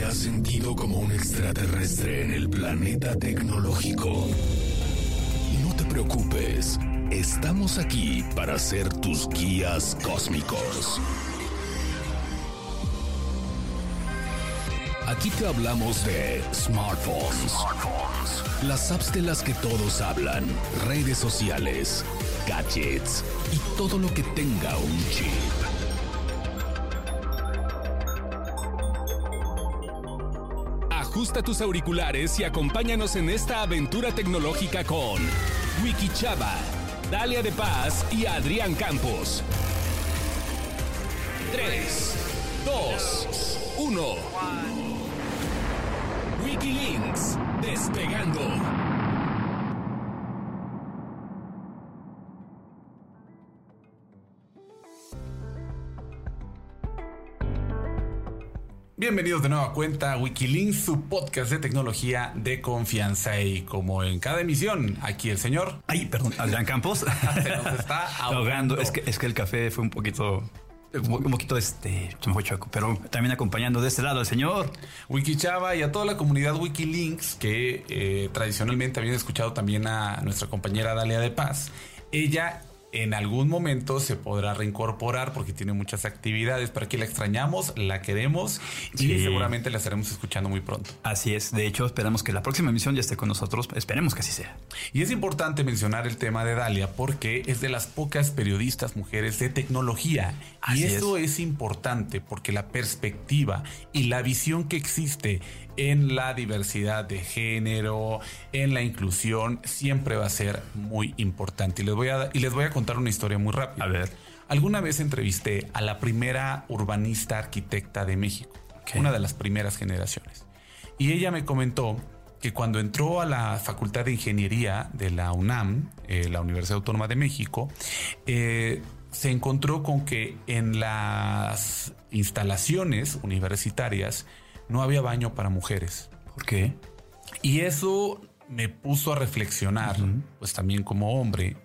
te has sentido como un extraterrestre en el planeta tecnológico? No te preocupes, estamos aquí para ser tus guías cósmicos. Aquí te hablamos de smartphones, las apps de las que todos hablan, redes sociales, gadgets y todo lo que tenga un chip. Ajusta tus auriculares y acompáñanos en esta aventura tecnológica con Wiki Chava, Dalia de Paz y Adrián Campos. 3, 2, 1. Wikilinks, despegando. Bienvenidos de nueva cuenta a Wikilinks, su podcast de tecnología de confianza. Y como en cada emisión, aquí el señor. Ay, perdón, Adrián Campos. se nos está ahogando. Es que, es que el café fue un poquito un poquito este pero también acompañando de este lado el señor Wikichava y a toda la comunidad Wikilinks que eh, tradicionalmente habían escuchado también a nuestra compañera Dalia de Paz. Ella en algún momento se podrá reincorporar porque tiene muchas actividades. Para que la extrañamos, la queremos y seguramente la estaremos escuchando muy pronto. Así es. De hecho, esperamos que la próxima emisión ya esté con nosotros. Esperemos que así sea. Y es importante mencionar el tema de Dalia porque es de las pocas periodistas mujeres de tecnología. y eso es. es importante porque la perspectiva y la visión que existe en la diversidad de género, en la inclusión, siempre va a ser muy importante. Y les voy a, y les voy a contar una historia muy rápida. A ver. Alguna vez entrevisté a la primera urbanista arquitecta de México, una de las primeras generaciones. Y ella me comentó que cuando entró a la Facultad de Ingeniería de la UNAM, eh, la Universidad Autónoma de México, eh, se encontró con que en las instalaciones universitarias no había baño para mujeres. ¿Por qué? Y eso me puso a reflexionar, pues también como hombre,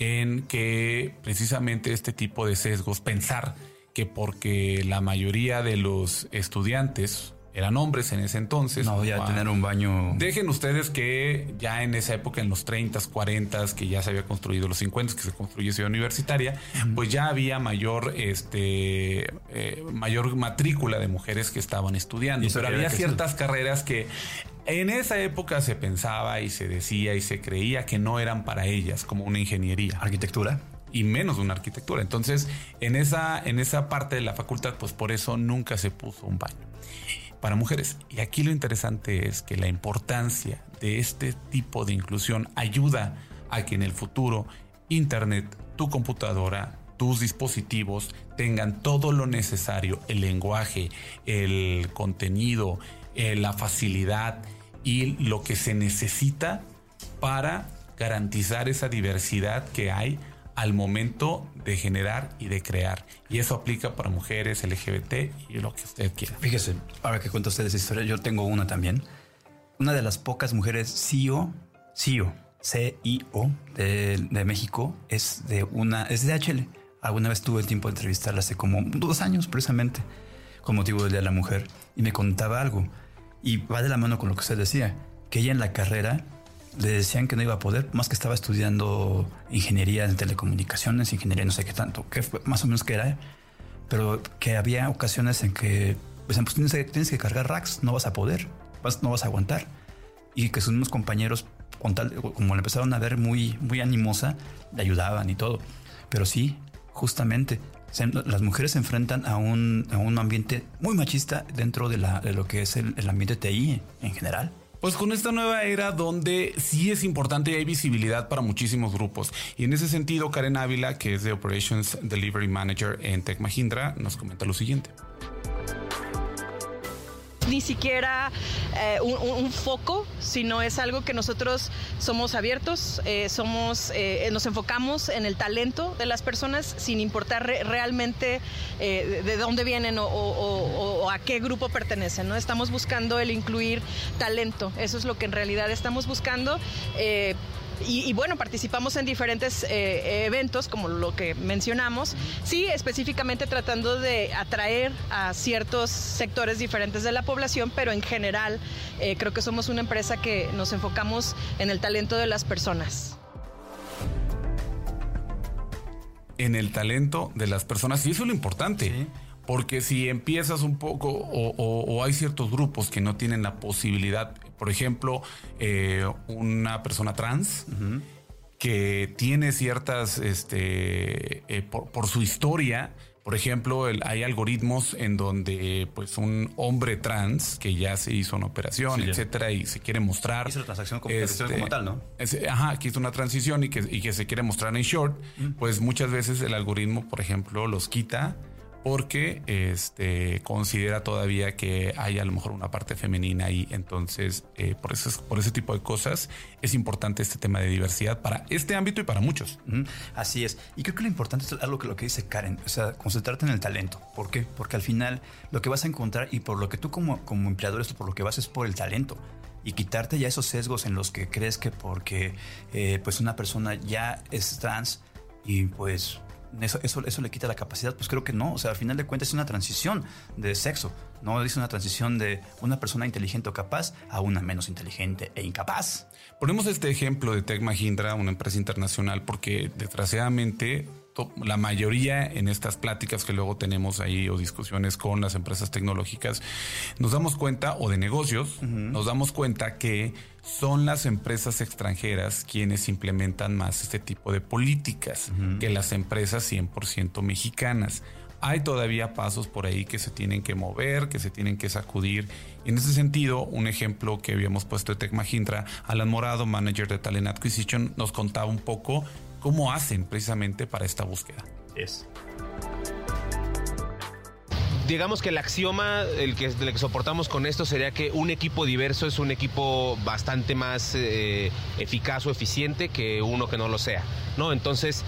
en que precisamente este tipo de sesgos, pensar que porque la mayoría de los estudiantes eran hombres en ese entonces. No, ya tener un baño. Dejen ustedes que ya en esa época, en los 30, 40, que ya se había construido los 50, que se construyó Ciudad Universitaria, pues ya había mayor, este, eh, mayor matrícula de mujeres que estaban estudiando. Pero había ciertas carreras que en esa época se pensaba y se decía y se creía que no eran para ellas, como una ingeniería. Arquitectura y menos una arquitectura. Entonces, en esa, en esa parte de la facultad, pues por eso nunca se puso un baño para mujeres. Y aquí lo interesante es que la importancia de este tipo de inclusión ayuda a que en el futuro Internet, tu computadora, tus dispositivos tengan todo lo necesario, el lenguaje, el contenido, eh, la facilidad y lo que se necesita para garantizar esa diversidad que hay al momento de generar y de crear. Y eso aplica para mujeres, LGBT y lo que usted quiera. Fíjese, ahora que cuento ustedes historia, yo tengo una también. Una de las pocas mujeres CEO, CEO, CIO de, de México es de una, es de HL. Alguna vez tuve el tiempo de entrevistarla hace como dos años precisamente con motivo del Día de la Mujer y me contaba algo y va de la mano con lo que usted decía, que ella en la carrera le decían que no iba a poder, más que estaba estudiando ingeniería en telecomunicaciones, ingeniería no sé qué tanto, que más o menos que era, pero que había ocasiones en que pues, pues tienes, que, tienes que cargar racks, no vas a poder, no vas a aguantar. Y que sus mismos compañeros, con tal, como le empezaron a ver muy, muy animosa, le ayudaban y todo. Pero sí, justamente, las mujeres se enfrentan a un, a un ambiente muy machista dentro de, lo que es el, el ambiente TI en general. Pues con esta nueva era donde sí es importante y hay visibilidad para muchísimos grupos. Y en ese sentido, Karen Ávila, que es de Operations Delivery Manager en Tech Mahindra, nos comenta lo siguiente ni siquiera eh, un, foco, sino es algo que nosotros somos abiertos, eh, somos, eh, nos enfocamos en el talento de las personas sin importar realmente de dónde vienen o, a qué grupo pertenecen. ¿no? Estamos buscando el incluir talento, eso es lo que en realidad estamos buscando y, bueno, participamos en diferentes eh, eventos, como lo que mencionamos, sí, específicamente tratando de atraer a ciertos sectores diferentes de la población, pero en general eh, creo que somos una empresa que nos enfocamos en el talento de las personas. En el talento de las personas, y eso es lo importante. Porque si empiezas un poco o, hay ciertos grupos que no tienen la posibilidad, por ejemplo, eh, una persona trans que tiene ciertas, este, eh, por, su historia, por ejemplo, hay algoritmos en donde pues un hombre trans que ya se hizo una operación, etcétera, y se quiere mostrar. Hizo la transacción como, este, tal, ¿no? ajá, que hizo una transición y que, y que se quiere mostrar en short, pues muchas veces el algoritmo, por ejemplo, los quita porque este, considera todavía que hay a lo mejor una parte femenina ahí. Entonces, eh, por, eso, por ese tipo de cosas es importante este tema de diversidad para este ámbito y para muchos. Así es. Y creo que lo importante es algo que lo que dice Karen, o sea, concentrarte en el talento. ¿Por qué? Porque al final lo que vas a encontrar y por lo que tú como, como empleador, por lo que vas es por el talento y quitarte ya esos sesgos en los que crees que porque eh, pues una persona ya es trans y pues eso, eso, le quita la capacidad, pues creo que no. O sea, al final de cuentas es una transición de sexo, no es una transición de una persona inteligente o capaz a una menos inteligente e incapaz. Ponemos este ejemplo de Tech Mahindra, una empresa internacional, porque desgraciadamente la mayoría en estas pláticas que luego tenemos ahí o discusiones con las empresas tecnológicas, nos damos cuenta, o de negocios, nos damos cuenta que son las empresas extranjeras quienes implementan más este tipo de políticas que las empresas 100% mexicanas. Hay todavía pasos por ahí que se tienen que mover, que se tienen que sacudir. En ese sentido, un ejemplo que habíamos puesto de Tech Mahindra, Alan Morado, manager de Talent Acquisition, nos contaba un poco cómo hacen precisamente para esta búsqueda. Es. Digamos que el axioma el que, el que soportamos con esto sería que un equipo diverso es un equipo bastante más eh, eficaz o eficiente que uno que no lo sea. ¿no? Entonces,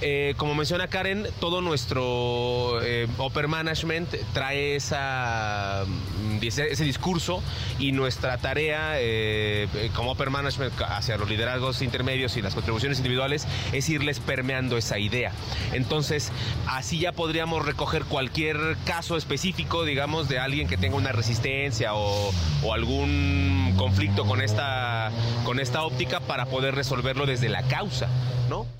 eh, como menciona Karen, todo nuestro eh, Upper Management trae esa, mm, ese discurso y nuestra tarea eh, como Upper Management hacia los liderazgos intermedios y las contribuciones individuales es irles permeando esa idea. Entonces, así ya podríamos recoger cualquier caso específico, digamos, de alguien que tenga una resistencia o, o algún conflicto con esta, con esta óptica para poder resolverlo desde la causa, ¿no?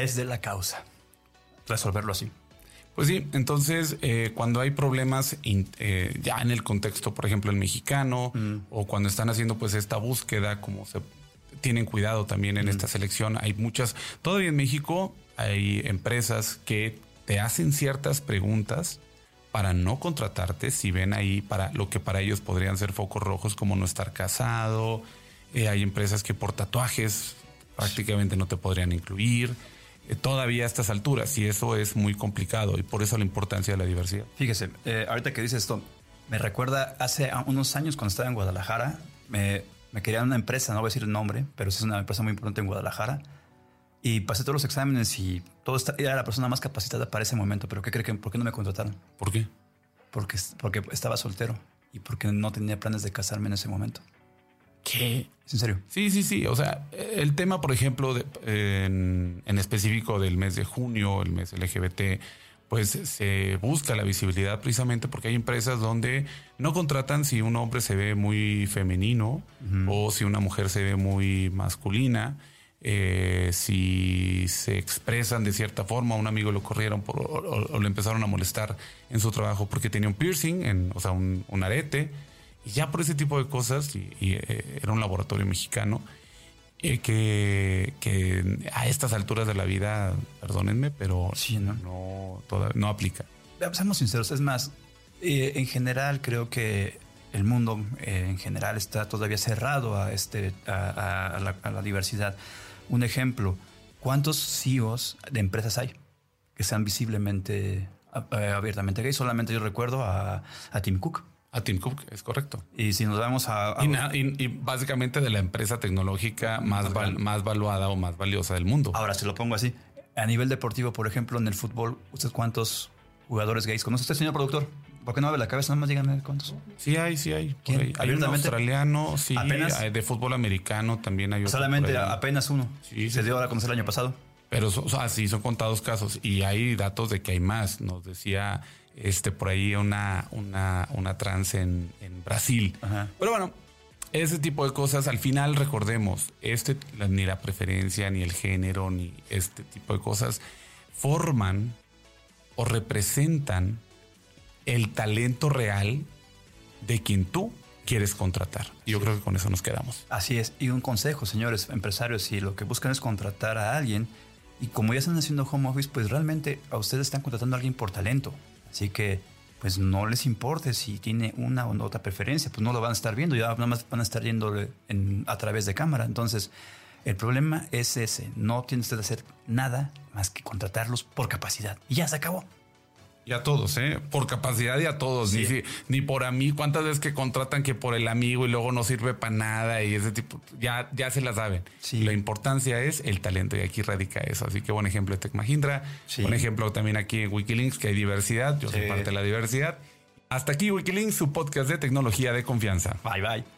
Desde la causa. Resolverlo así. Pues sí, entonces eh, cuando hay problemas eh, ya en el contexto, por ejemplo, el mexicano, mm. o cuando están haciendo pues esta búsqueda, como se tienen cuidado también en mm. esta selección, hay muchas, todavía en México hay empresas que te hacen ciertas preguntas para no contratarte si ven ahí para lo que para ellos podrían ser focos rojos como no estar casado. Eh, hay empresas que por tatuajes prácticamente no te podrían incluir. Eh, todavía a estas alturas y eso es muy complicado y por eso la importancia de la diversidad. Fíjese, eh, ahorita que dice esto, me recuerda hace unos años cuando estaba en Guadalajara, me, me querían una empresa, no voy a decir el nombre, pero es una empresa muy importante en Guadalajara. Y pasé todos los exámenes y todo era la persona más capacitada para ese momento. Pero ¿qué creen que por qué no me contrataron? ¿Por qué? Porque, porque estaba soltero y porque no tenía planes de casarme en ese momento. ¿Qué? ¿Es en serio? Sí, sí, sí. O sea, el tema, por ejemplo, de, en, específico del mes de junio, el mes LGBT, pues se busca la visibilidad precisamente porque hay empresas donde no contratan si un hombre se ve muy femenino o si una mujer se ve muy masculina. Eh, si se expresan de cierta forma, un amigo lo corrieron por, o, le empezaron a molestar en su trabajo porque tenía un piercing, en, o sea, un, un arete y ya por ese tipo de cosas, y, eh, era un laboratorio mexicano, eh, que, que, a estas alturas de la vida, perdónenme, pero ¿no? No, no aplica. Seamos sinceros, es más, eh, en general creo que el mundo en general está todavía cerrado a, este, a, la, diversidad. Un ejemplo, ¿cuántos CEOs de empresas hay que sean visiblemente abiertamente gay? Solamente yo recuerdo a, a Tim Cook. A Tim Cook, es correcto. Y si nos vamos a... y, básicamente de la empresa tecnológica más, más valuada o más valiosa del mundo. Ahora, se lo pongo así. A nivel deportivo, por ejemplo, en el fútbol, ¿usted cuántos jugadores gays conoce usted, señor productor? ¿Por qué no abre la cabeza? Nada más díganme cuántos. Sí hay, sí hay. ¿Quién? Hay un australiano, sí. De fútbol americano también hay otro Solamente apenas uno. Sí, Se sí. dio a conocer el año pasado. Pero so- o sea, sí, son contados casos y hay datos de que hay más. Nos decía este por ahí una, una, una trans en, en Brasil. Ajá. Pero bueno, ese tipo de cosas, al final recordemos, este, ni la preferencia, ni el género, ni este tipo de cosas forman o representan el talento real de quien tú quieres contratar. Y yo creo que con eso nos quedamos. Así es. Y un consejo, señores empresarios, si lo que buscan es contratar a alguien y como ya están haciendo home office, pues realmente a ustedes están contratando a alguien por talento. Así que pues no les importe si tiene una o otra preferencia, pues no lo van a estar viendo, ya nada más van a estar yendo en- a través de cámara. Entonces, el problema es ese, no tiene usted que hacer nada más que contratarlos por capacidad. Y ya se acabó. Y a todos, ¿eh? Por capacidad y a todos. Ni, si- ni por a mí. ¿Cuántas veces que contratan que por el amigo y luego no sirve para nada y ese tipo? Ya, ya se la saben. Sí. La importancia es el talento y aquí radica eso. Así que buen ejemplo de Tech Mahindra. Sí. Buen ejemplo también aquí en Wikilinks que hay diversidad. Yo soy parte de la diversidad. Hasta aquí Wikilinks, su podcast de tecnología de confianza. Bye bye.